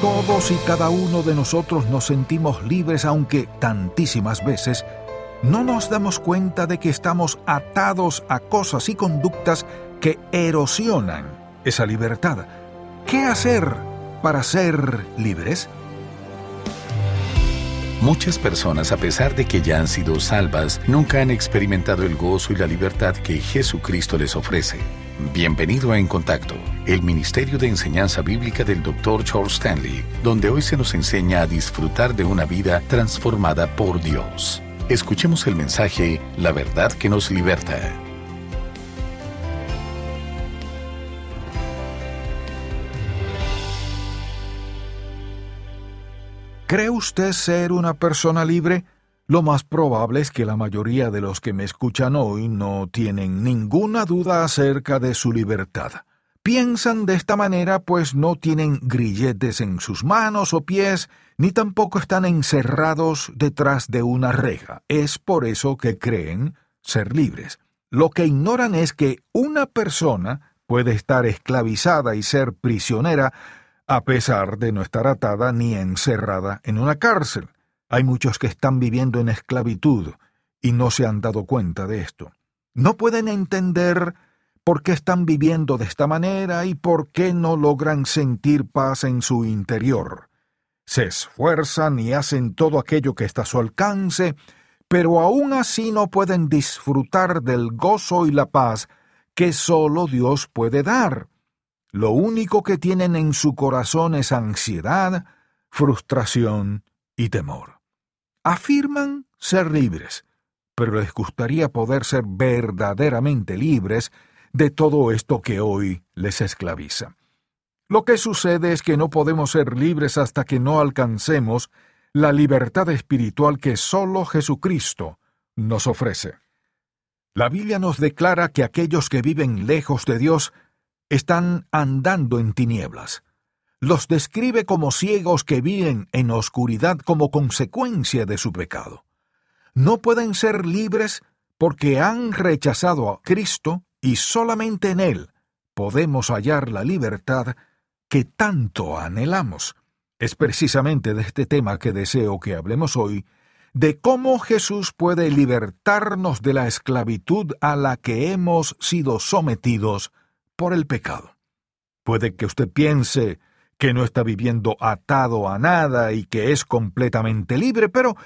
Todos y cada uno de nosotros nos sentimos libres aunque tantísimas veces no nos damos cuenta de que estamos atados a cosas y conductas que erosionan esa libertad. ¿Qué hacer para ser libres? Muchas personas, a pesar de que ya han sido salvas, nunca han experimentado el gozo y la libertad que Jesucristo les ofrece. Bienvenido a En Contacto, el Ministerio de Enseñanza Bíblica del Dr. Charles Stanley, donde hoy se nos enseña a disfrutar de una vida transformada por Dios. Escuchemos el mensaje La verdad que nos liberta. ¿Cree usted ser una persona libre? Lo más probable es que la mayoría de los que me escuchan hoy no tienen ninguna duda acerca de su libertad. Piensan de esta manera pues no tienen grilletes en sus manos o pies, ni tampoco están encerrados detrás de una reja. Es por eso que creen ser libres. Lo que ignoran es que una persona puede estar esclavizada y ser prisionera a pesar de no estar atada ni encerrada en una cárcel. Hay muchos que están viviendo en esclavitud y no se han dado cuenta de esto. No pueden entender por qué están viviendo de esta manera y por qué no logran sentir paz en su interior. Se esfuerzan y hacen todo aquello que está a su alcance, pero aún así no pueden disfrutar del gozo y la paz que solo Dios puede dar. Lo único que tienen en su corazón es ansiedad, frustración y temor afirman ser libres, pero les gustaría poder ser verdaderamente libres de todo esto que hoy les esclaviza. Lo que sucede es que no podemos ser libres hasta que no alcancemos la libertad espiritual que sólo Jesucristo nos ofrece. La Biblia nos declara que aquellos que viven lejos de Dios están andando en tinieblas los describe como ciegos que viven en oscuridad como consecuencia de su pecado. No pueden ser libres porque han rechazado a Cristo y solamente en Él podemos hallar la libertad que tanto anhelamos. Es precisamente de este tema que deseo que hablemos hoy, de cómo Jesús puede libertarnos de la esclavitud a la que hemos sido sometidos por el pecado. Puede que usted piense, que no está viviendo atado a nada y que es completamente libre, pero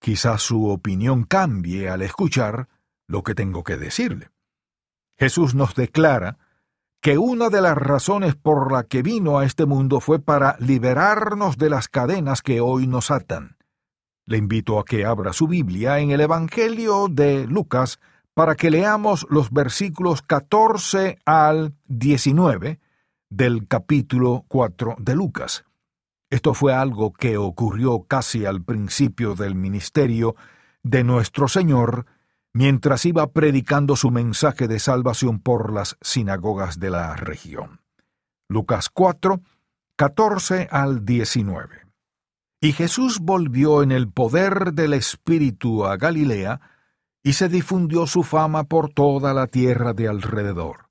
quizás su opinión cambie al escuchar lo que tengo que decirle. Jesús nos declara que una de las razones por la que vino a este mundo fue para liberarnos de las cadenas que hoy nos atan. Le invito a que abra su Biblia en el Evangelio de Lucas para que leamos los versículos 14 al 19, del capítulo 4 de Lucas. Esto fue algo que ocurrió casi al principio del ministerio de nuestro Señor, mientras iba predicando su mensaje de salvación por las sinagogas de la región. Lucas 4, 14 al 19. Y Jesús volvió en el poder del Espíritu a Galilea, y se difundió su fama por toda la tierra de alrededor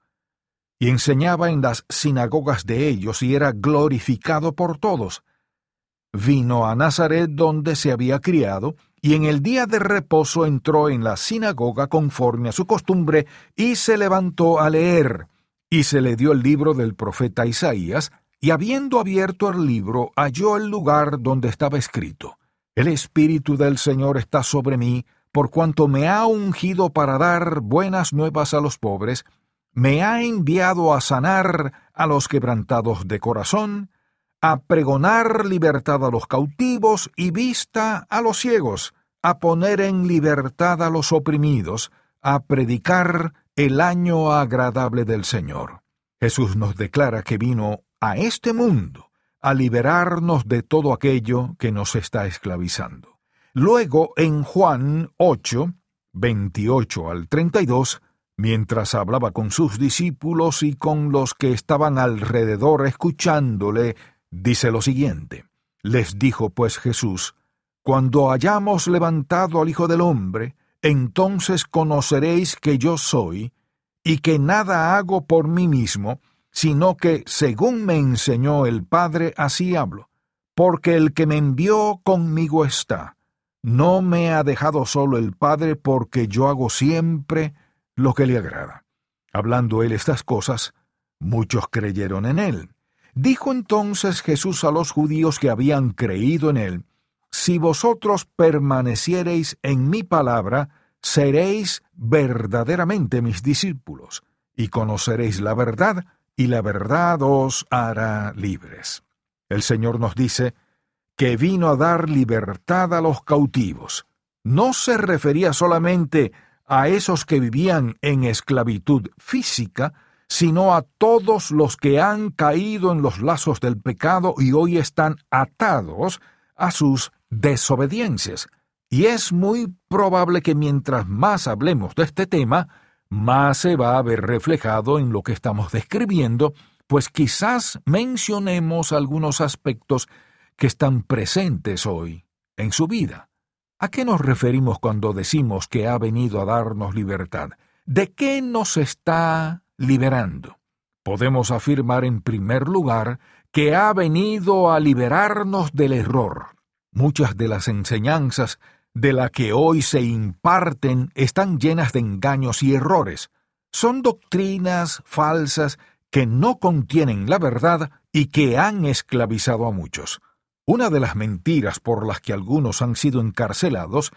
y enseñaba en las sinagogas de ellos y era glorificado por todos. Vino a Nazaret donde se había criado, y en el día de reposo entró en la sinagoga conforme a su costumbre, y se levantó a leer, y se le dio el libro del profeta Isaías, y habiendo abierto el libro, halló el lugar donde estaba escrito, El Espíritu del Señor está sobre mí, por cuanto me ha ungido para dar buenas nuevas a los pobres, me ha enviado a sanar a los quebrantados de corazón, a pregonar libertad a los cautivos y vista a los ciegos, a poner en libertad a los oprimidos, a predicar el año agradable del Señor. Jesús nos declara que vino a este mundo a liberarnos de todo aquello que nos está esclavizando. Luego, en Juan 8, 28 al 32, Mientras hablaba con sus discípulos y con los que estaban alrededor escuchándole, dice lo siguiente. Les dijo pues Jesús, Cuando hayamos levantado al Hijo del Hombre, entonces conoceréis que yo soy, y que nada hago por mí mismo, sino que, según me enseñó el Padre, así hablo. porque el que me envió conmigo está. No me ha dejado solo el Padre porque yo hago siempre lo que le agrada. Hablando él estas cosas, muchos creyeron en él. Dijo entonces Jesús a los judíos que habían creído en él, Si vosotros permaneciereis en mi palabra, seréis verdaderamente mis discípulos, y conoceréis la verdad, y la verdad os hará libres. El Señor nos dice que vino a dar libertad a los cautivos. No se refería solamente a esos que vivían en esclavitud física, sino a todos los que han caído en los lazos del pecado y hoy están atados a sus desobediencias. Y es muy probable que mientras más hablemos de este tema, más se va a ver reflejado en lo que estamos describiendo, pues quizás mencionemos algunos aspectos que están presentes hoy en su vida. ¿A qué nos referimos cuando decimos que ha venido a darnos libertad? ¿De qué nos está liberando? Podemos afirmar en primer lugar que ha venido a liberarnos del error. Muchas de las enseñanzas de la que hoy se imparten están llenas de engaños y errores. Son doctrinas falsas que no contienen la verdad y que han esclavizado a muchos. Una de las mentiras por las que algunos han sido encarcelados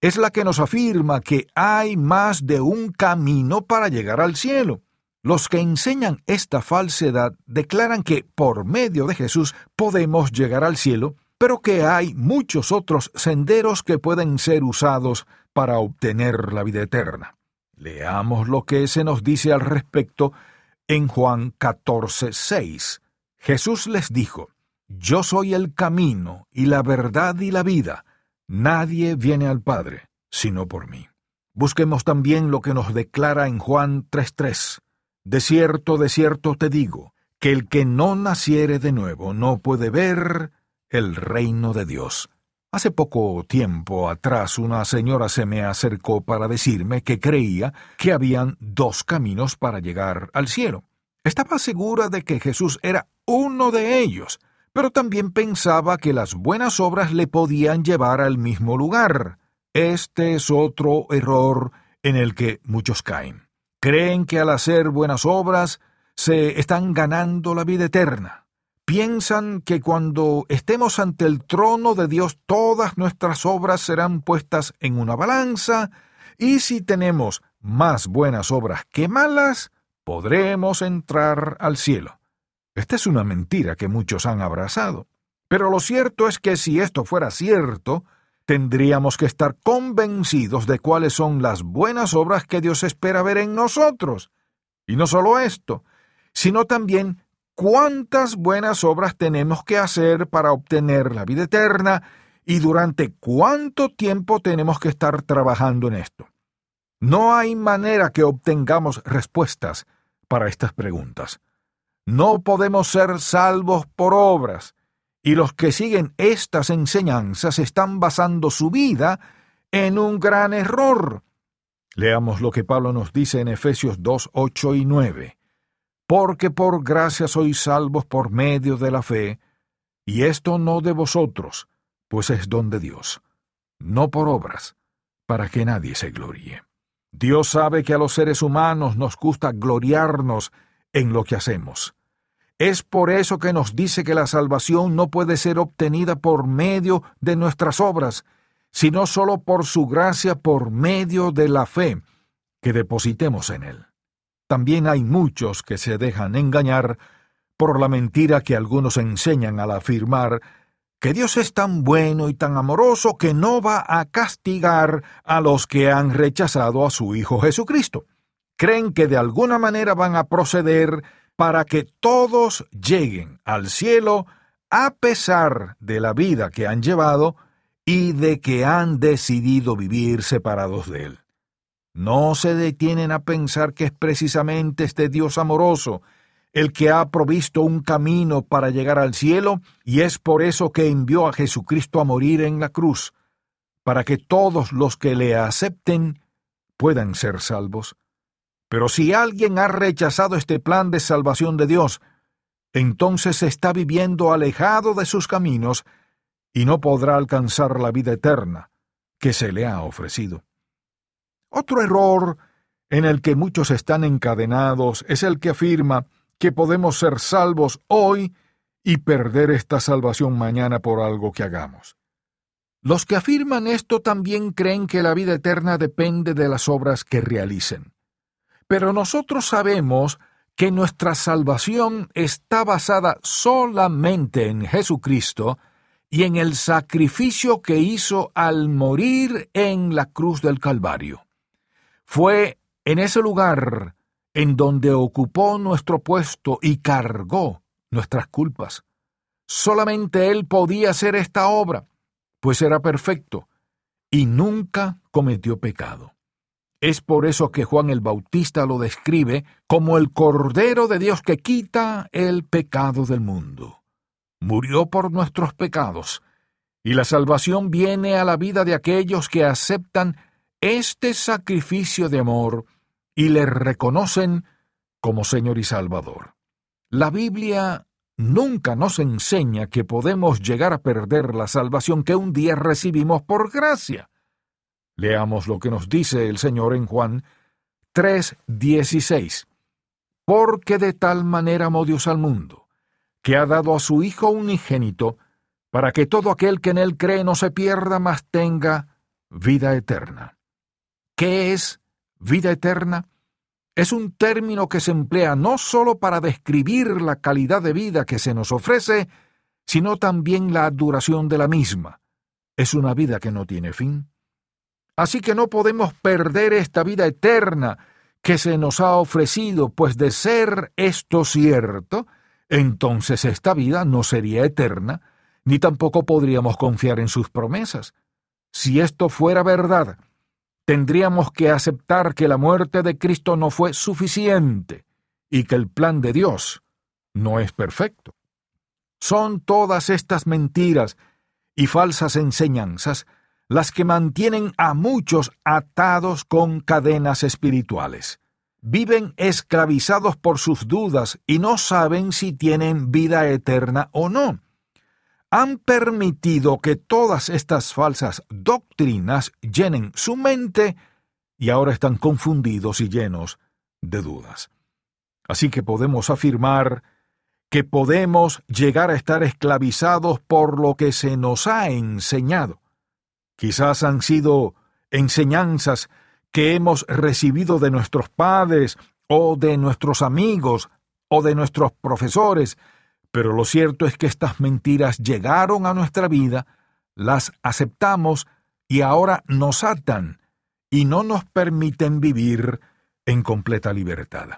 es la que nos afirma que hay más de un camino para llegar al cielo. Los que enseñan esta falsedad declaran que por medio de Jesús podemos llegar al cielo pero que hay muchos otros senderos que pueden ser usados para obtener la vida eterna. Leamos lo que se nos dice al respecto en Juan 14, 6. Jesús les dijo, Yo soy el camino y la verdad y la vida. Nadie viene al Padre sino por mí. Busquemos también lo que nos declara en Juan 3:3. De cierto, de cierto te digo, que el que no naciere de nuevo no puede ver el reino de Dios. Hace poco tiempo atrás una señora se me acercó para decirme que creía que habían dos caminos para llegar al cielo. Estaba segura de que Jesús era uno de ellos, pero también pensaba que las buenas obras le podían llevar al mismo lugar. Este es otro error en el que muchos caen. Creen que al hacer buenas obras se están ganando la vida eterna piensan que cuando estemos ante el trono de Dios todas nuestras obras serán puestas en una balanza, y si tenemos más buenas obras que malas, podremos entrar al cielo. Esta es una mentira que muchos han abrazado. Pero lo cierto es que si esto fuera cierto, tendríamos que estar convencidos de cuáles son las buenas obras que Dios espera ver en nosotros. Y no solo esto, sino también cuántas buenas obras tenemos que hacer para obtener la vida eterna y durante cuánto tiempo tenemos que estar trabajando en esto. No hay manera que obtengamos respuestas para estas preguntas. No podemos ser salvos por obras, y los que siguen estas enseñanzas están basando su vida en un gran error. Leamos lo que Pablo nos dice en Efesios 2, 8 y 9 porque por gracia sois salvos por medio de la fe, y esto no de vosotros, pues es don de Dios, no por obras, para que nadie se gloríe. Dios sabe que a los seres humanos nos gusta gloriarnos en lo que hacemos. Es por eso que nos dice que la salvación no puede ser obtenida por medio de nuestras obras, sino sólo por su gracia por medio de la fe que depositemos en Él. También hay muchos que se dejan engañar por la mentira que algunos enseñan al afirmar que Dios es tan bueno y tan amoroso que no va a castigar a los que han rechazado a su Hijo Jesucristo. Creen que de alguna manera van a proceder para que todos lleguen al cielo a pesar de la vida que han llevado y de que han decidido vivir separados de Él. No se detienen a pensar que es precisamente este Dios amoroso el que ha provisto un camino para llegar al cielo, y es por eso que envió a Jesucristo a morir en la cruz, para que todos los que le acepten puedan ser salvos. Pero si alguien ha rechazado este plan de salvación de Dios, entonces está viviendo alejado de sus caminos y no podrá alcanzar la vida eterna que se le ha ofrecido. Otro error en el que muchos están encadenados es el que afirma que podemos ser salvos hoy y perder esta salvación mañana por algo que hagamos. Los que afirman esto también creen que la vida eterna depende de las obras que realicen. Pero nosotros sabemos que nuestra salvación está basada solamente en Jesucristo y en el sacrificio que hizo al morir en la cruz del Calvario. Fue en ese lugar en donde ocupó nuestro puesto y cargó nuestras culpas. Solamente Él podía hacer esta obra, pues era perfecto y nunca cometió pecado. Es por eso que Juan el Bautista lo describe como el Cordero de Dios que quita el pecado del mundo. Murió por nuestros pecados, y la salvación viene a la vida de aquellos que aceptan este sacrificio de amor y le reconocen como Señor y Salvador. La Biblia nunca nos enseña que podemos llegar a perder la salvación que un día recibimos por gracia. Leamos lo que nos dice el Señor en Juan 3:16. Porque de tal manera amó Dios al mundo, que ha dado a su Hijo unigénito, para que todo aquel que en él cree no se pierda, mas tenga vida eterna. ¿Qué es vida eterna? Es un término que se emplea no sólo para describir la calidad de vida que se nos ofrece, sino también la duración de la misma. Es una vida que no tiene fin. Así que no podemos perder esta vida eterna que se nos ha ofrecido, pues de ser esto cierto, entonces esta vida no sería eterna, ni tampoco podríamos confiar en sus promesas. Si esto fuera verdad, tendríamos que aceptar que la muerte de Cristo no fue suficiente y que el plan de Dios no es perfecto. Son todas estas mentiras y falsas enseñanzas las que mantienen a muchos atados con cadenas espirituales. Viven esclavizados por sus dudas y no saben si tienen vida eterna o no han permitido que todas estas falsas doctrinas llenen su mente y ahora están confundidos y llenos de dudas. Así que podemos afirmar que podemos llegar a estar esclavizados por lo que se nos ha enseñado. Quizás han sido enseñanzas que hemos recibido de nuestros padres o de nuestros amigos o de nuestros profesores, pero lo cierto es que estas mentiras llegaron a nuestra vida, las aceptamos y ahora nos atan y no nos permiten vivir en completa libertad.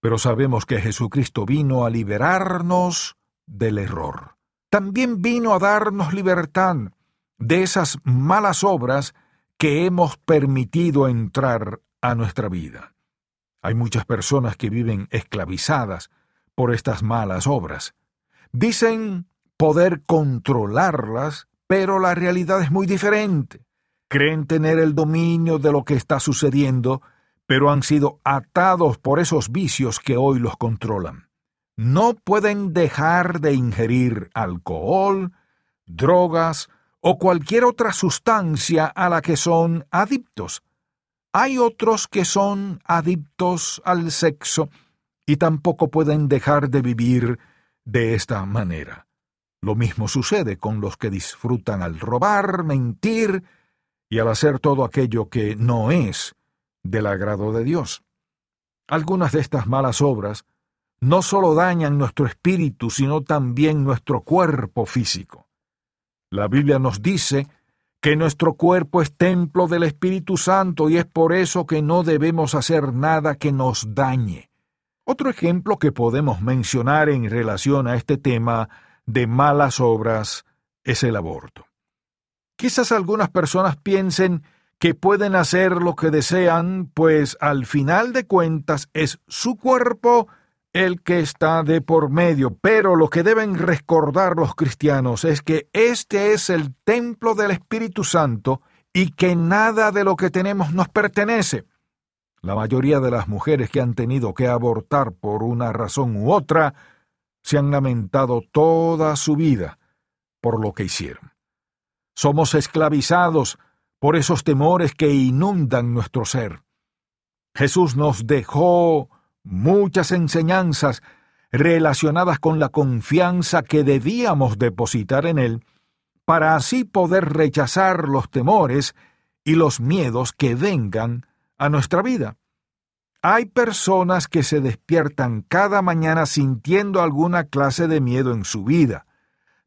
Pero sabemos que Jesucristo vino a liberarnos del error. También vino a darnos libertad de esas malas obras que hemos permitido entrar a nuestra vida. Hay muchas personas que viven esclavizadas por estas malas obras. Dicen poder controlarlas, pero la realidad es muy diferente. Creen tener el dominio de lo que está sucediendo, pero han sido atados por esos vicios que hoy los controlan. No pueden dejar de ingerir alcohol, drogas o cualquier otra sustancia a la que son adictos. Hay otros que son adictos al sexo y tampoco pueden dejar de vivir de esta manera. Lo mismo sucede con los que disfrutan al robar, mentir y al hacer todo aquello que no es del agrado de Dios. Algunas de estas malas obras no solo dañan nuestro espíritu, sino también nuestro cuerpo físico. La Biblia nos dice que nuestro cuerpo es templo del Espíritu Santo y es por eso que no debemos hacer nada que nos dañe. Otro ejemplo que podemos mencionar en relación a este tema de malas obras es el aborto. Quizás algunas personas piensen que pueden hacer lo que desean, pues al final de cuentas es su cuerpo el que está de por medio, pero lo que deben recordar los cristianos es que este es el templo del Espíritu Santo y que nada de lo que tenemos nos pertenece. La mayoría de las mujeres que han tenido que abortar por una razón u otra se han lamentado toda su vida por lo que hicieron. Somos esclavizados por esos temores que inundan nuestro ser. Jesús nos dejó muchas enseñanzas relacionadas con la confianza que debíamos depositar en Él para así poder rechazar los temores y los miedos que vengan a nuestra vida. Hay personas que se despiertan cada mañana sintiendo alguna clase de miedo en su vida.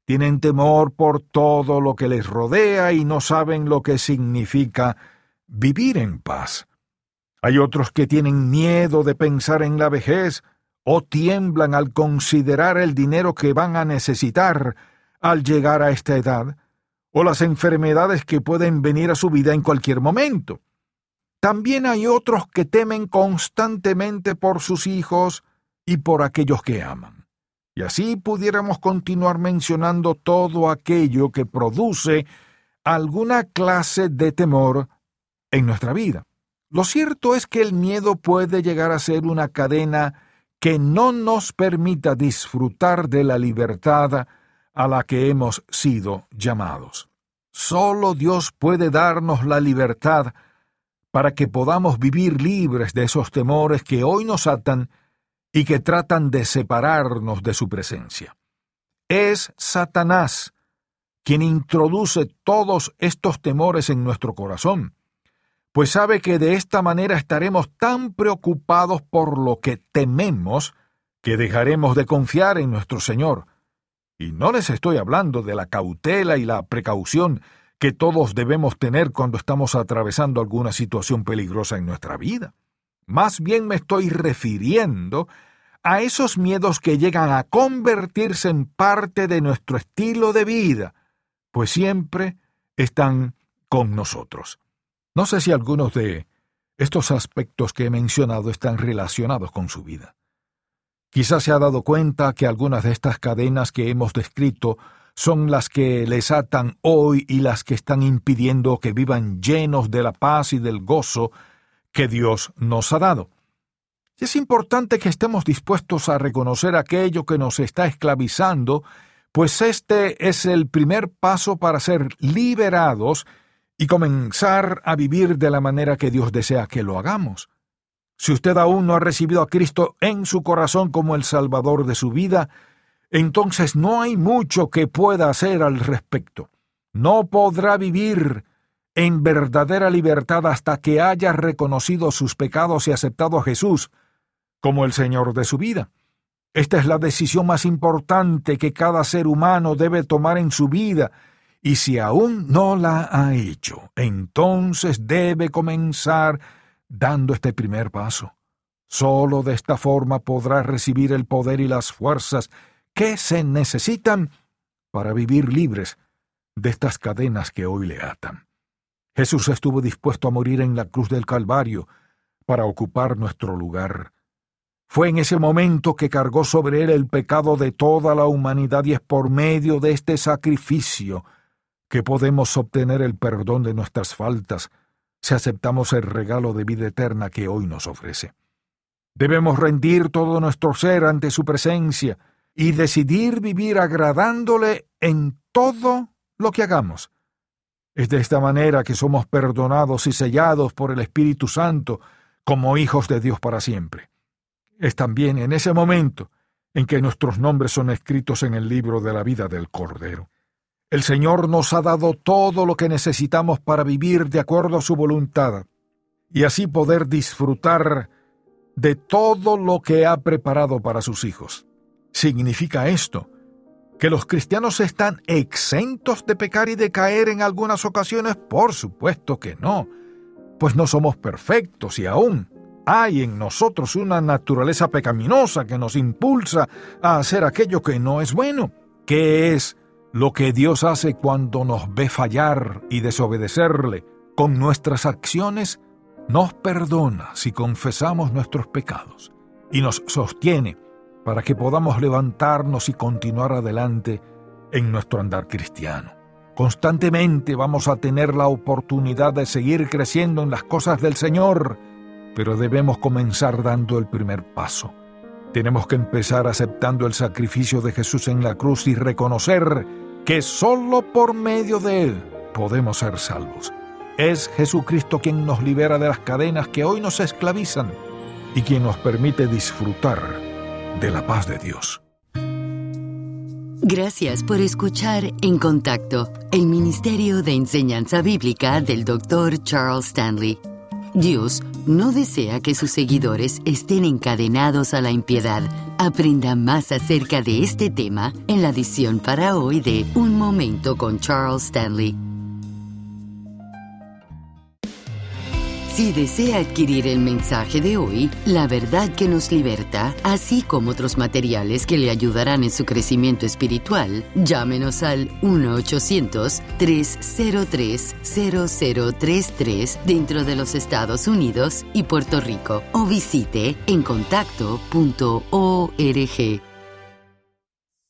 Tienen temor por todo lo que les rodea y no saben lo que significa vivir en paz. Hay otros que tienen miedo de pensar en la vejez o tiemblan al considerar el dinero que van a necesitar al llegar a esta edad, o las enfermedades que pueden venir a su vida en cualquier momento. También hay otros que temen constantemente por sus hijos y por aquellos que aman. Y así pudiéramos continuar mencionando todo aquello que produce alguna clase de temor en nuestra vida. Lo cierto es que el miedo puede llegar a ser una cadena que no nos permita disfrutar de la libertad a la que hemos sido llamados. Solo Dios puede darnos la libertad para que podamos vivir libres de esos temores que hoy nos atan y que tratan de separarnos de su presencia. Es Satanás quien introduce todos estos temores en nuestro corazón pues sabe que de esta manera estaremos tan preocupados por lo que tememos que dejaremos de confiar en nuestro Señor. Y no les estoy hablando de la cautela y la precaución que todos debemos tener cuando estamos atravesando alguna situación peligrosa en nuestra vida. Más bien me estoy refiriendo a esos miedos que llegan a convertirse en parte de nuestro estilo de vida, pues siempre están con nosotros. No sé si algunos de estos aspectos que he mencionado están relacionados con su vida. Quizás se ha dado cuenta que algunas de estas cadenas que hemos descrito son las que les atan hoy y las que están impidiendo que vivan llenos de la paz y del gozo que Dios nos ha dado. es importante que estemos dispuestos a reconocer aquello que nos está esclavizando, pues este es el primer paso para ser liberados y comenzar a vivir de la manera que Dios desea que lo hagamos. Si usted aún no ha recibido a Cristo en su corazón como el Salvador de su vida, entonces no hay mucho que pueda hacer al respecto. No podrá vivir en verdadera libertad hasta que haya reconocido sus pecados y aceptado a Jesús como el Señor de su vida. Esta es la decisión más importante que cada ser humano debe tomar en su vida y si aún no la ha hecho, entonces debe comenzar dando este primer paso. Solo de esta forma podrá recibir el poder y las fuerzas que se necesitan para vivir libres de estas cadenas que hoy le atan. Jesús estuvo dispuesto a morir en la cruz del Calvario para ocupar nuestro lugar. Fue en ese momento que cargó sobre él el pecado de toda la humanidad y es por medio de este sacrificio que podemos obtener el perdón de nuestras faltas si aceptamos el regalo de vida eterna que hoy nos ofrece. Debemos rendir todo nuestro ser ante su presencia y decidir vivir agradándole en todo lo que hagamos. Es de esta manera que somos perdonados y sellados por el Espíritu Santo como hijos de Dios para siempre. Es también en ese momento en que nuestros nombres son escritos en el libro de la vida del Cordero. El Señor nos ha dado todo lo que necesitamos para vivir de acuerdo a su voluntad y así poder disfrutar de todo lo que ha preparado para sus hijos. ¿Significa esto que los cristianos están exentos de pecar y de caer en algunas ocasiones? Por supuesto que no, pues no somos perfectos y aún hay en nosotros una naturaleza pecaminosa que nos impulsa a hacer aquello que no es bueno, que es lo que Dios hace cuando nos ve fallar y desobedecerle con nuestras acciones, nos perdona si confesamos nuestros pecados y nos sostiene para que podamos levantarnos y continuar adelante en nuestro andar cristiano. Constantemente vamos a tener la oportunidad de seguir creciendo en las cosas del Señor, pero debemos comenzar dando el primer paso. Tenemos que empezar aceptando el sacrificio de Jesús en la cruz y reconocer que solo por medio de Él podemos ser salvos. Es Jesucristo quien nos libera de las cadenas que hoy nos esclavizan y quien nos permite disfrutar de la paz de Dios. Gracias por escuchar En Contacto, el Ministerio de Enseñanza Bíblica del Dr. Charles Stanley. Dios no desea que sus seguidores estén encadenados a la impiedad. Aprenda más acerca de este tema en la edición para hoy de Un Momento con Charles Stanley. Si desea adquirir el mensaje de hoy, La verdad que nos liberta, así como otros materiales que le ayudarán en su crecimiento espiritual, llámenos al 1-800-303-0033 dentro de los Estados Unidos y Puerto Rico o visite encontacto.org.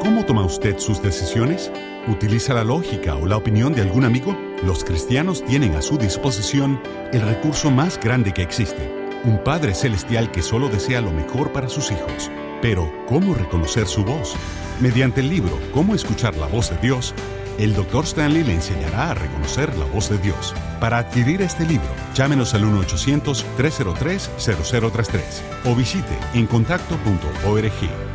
¿Cómo toma usted sus decisiones? ¿Utiliza la lógica o la opinión de algún amigo? Los cristianos tienen a su disposición el recurso más grande que existe, un Padre Celestial que solo desea lo mejor para sus hijos. Pero, ¿cómo reconocer su voz? Mediante el libro Cómo escuchar la voz de Dios, el Dr. Stanley le enseñará a reconocer la voz de Dios. Para adquirir este libro, llámenos al 1-800-303-0033 o visite encontacto.org.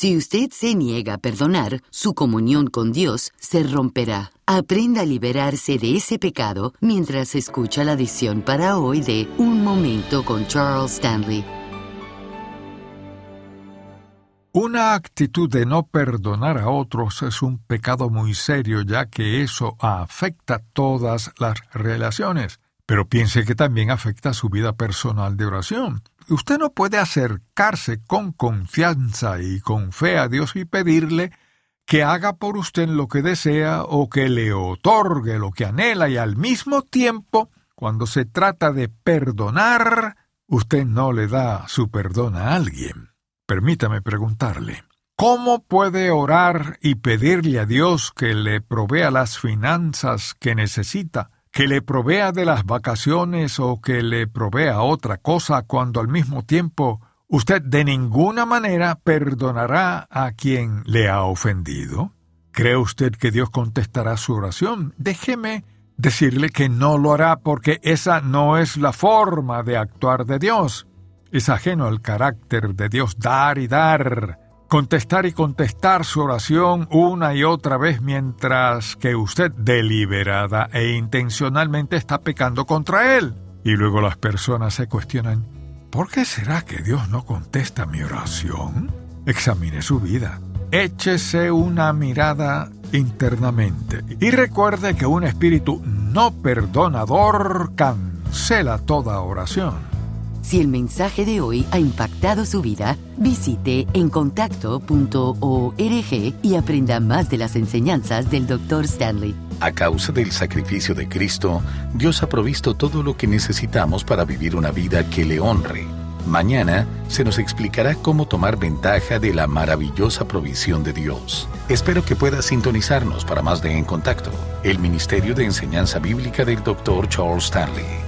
Si usted se niega a perdonar, su comunión con Dios se romperá. Aprenda a liberarse de ese pecado mientras escucha la edición para hoy de Un Momento con Charles Stanley. Una actitud de no perdonar a otros es un pecado muy serio ya que eso afecta todas las relaciones, pero piense que también afecta su vida personal de oración. Usted no puede acercarse con confianza y con fe a Dios y pedirle que haga por usted lo que desea o que le otorgue lo que anhela y al mismo tiempo, cuando se trata de perdonar, usted no le da su perdón a alguien. Permítame preguntarle, ¿cómo puede orar y pedirle a Dios que le provea las finanzas que necesita que le provea de las vacaciones o que le provea otra cosa cuando al mismo tiempo usted de ninguna manera perdonará a quien le ha ofendido? ¿Cree usted que Dios contestará su oración? Déjeme decirle que no lo hará porque esa no es la forma de actuar de Dios. Es ajeno al carácter de Dios dar y dar contestar y contestar su oración una y otra vez mientras que usted deliberada e intencionalmente está pecando contra él. Y luego las personas se cuestionan, ¿por qué será que Dios no contesta mi oración? Examine su vida. Échese una mirada internamente y recuerde que un espíritu no perdonador cancela toda oración. Si el mensaje de hoy ha impactado su vida, visite encontacto.org y aprenda más de las enseñanzas del Dr. Stanley. A causa del sacrificio de Cristo, Dios ha provisto todo lo que necesitamos para vivir una vida que le honre. Mañana se nos explicará cómo tomar ventaja de la maravillosa provisión de Dios. Espero que pueda sintonizarnos para más de En Contacto, el Ministerio de Enseñanza Bíblica del Dr. Charles Stanley.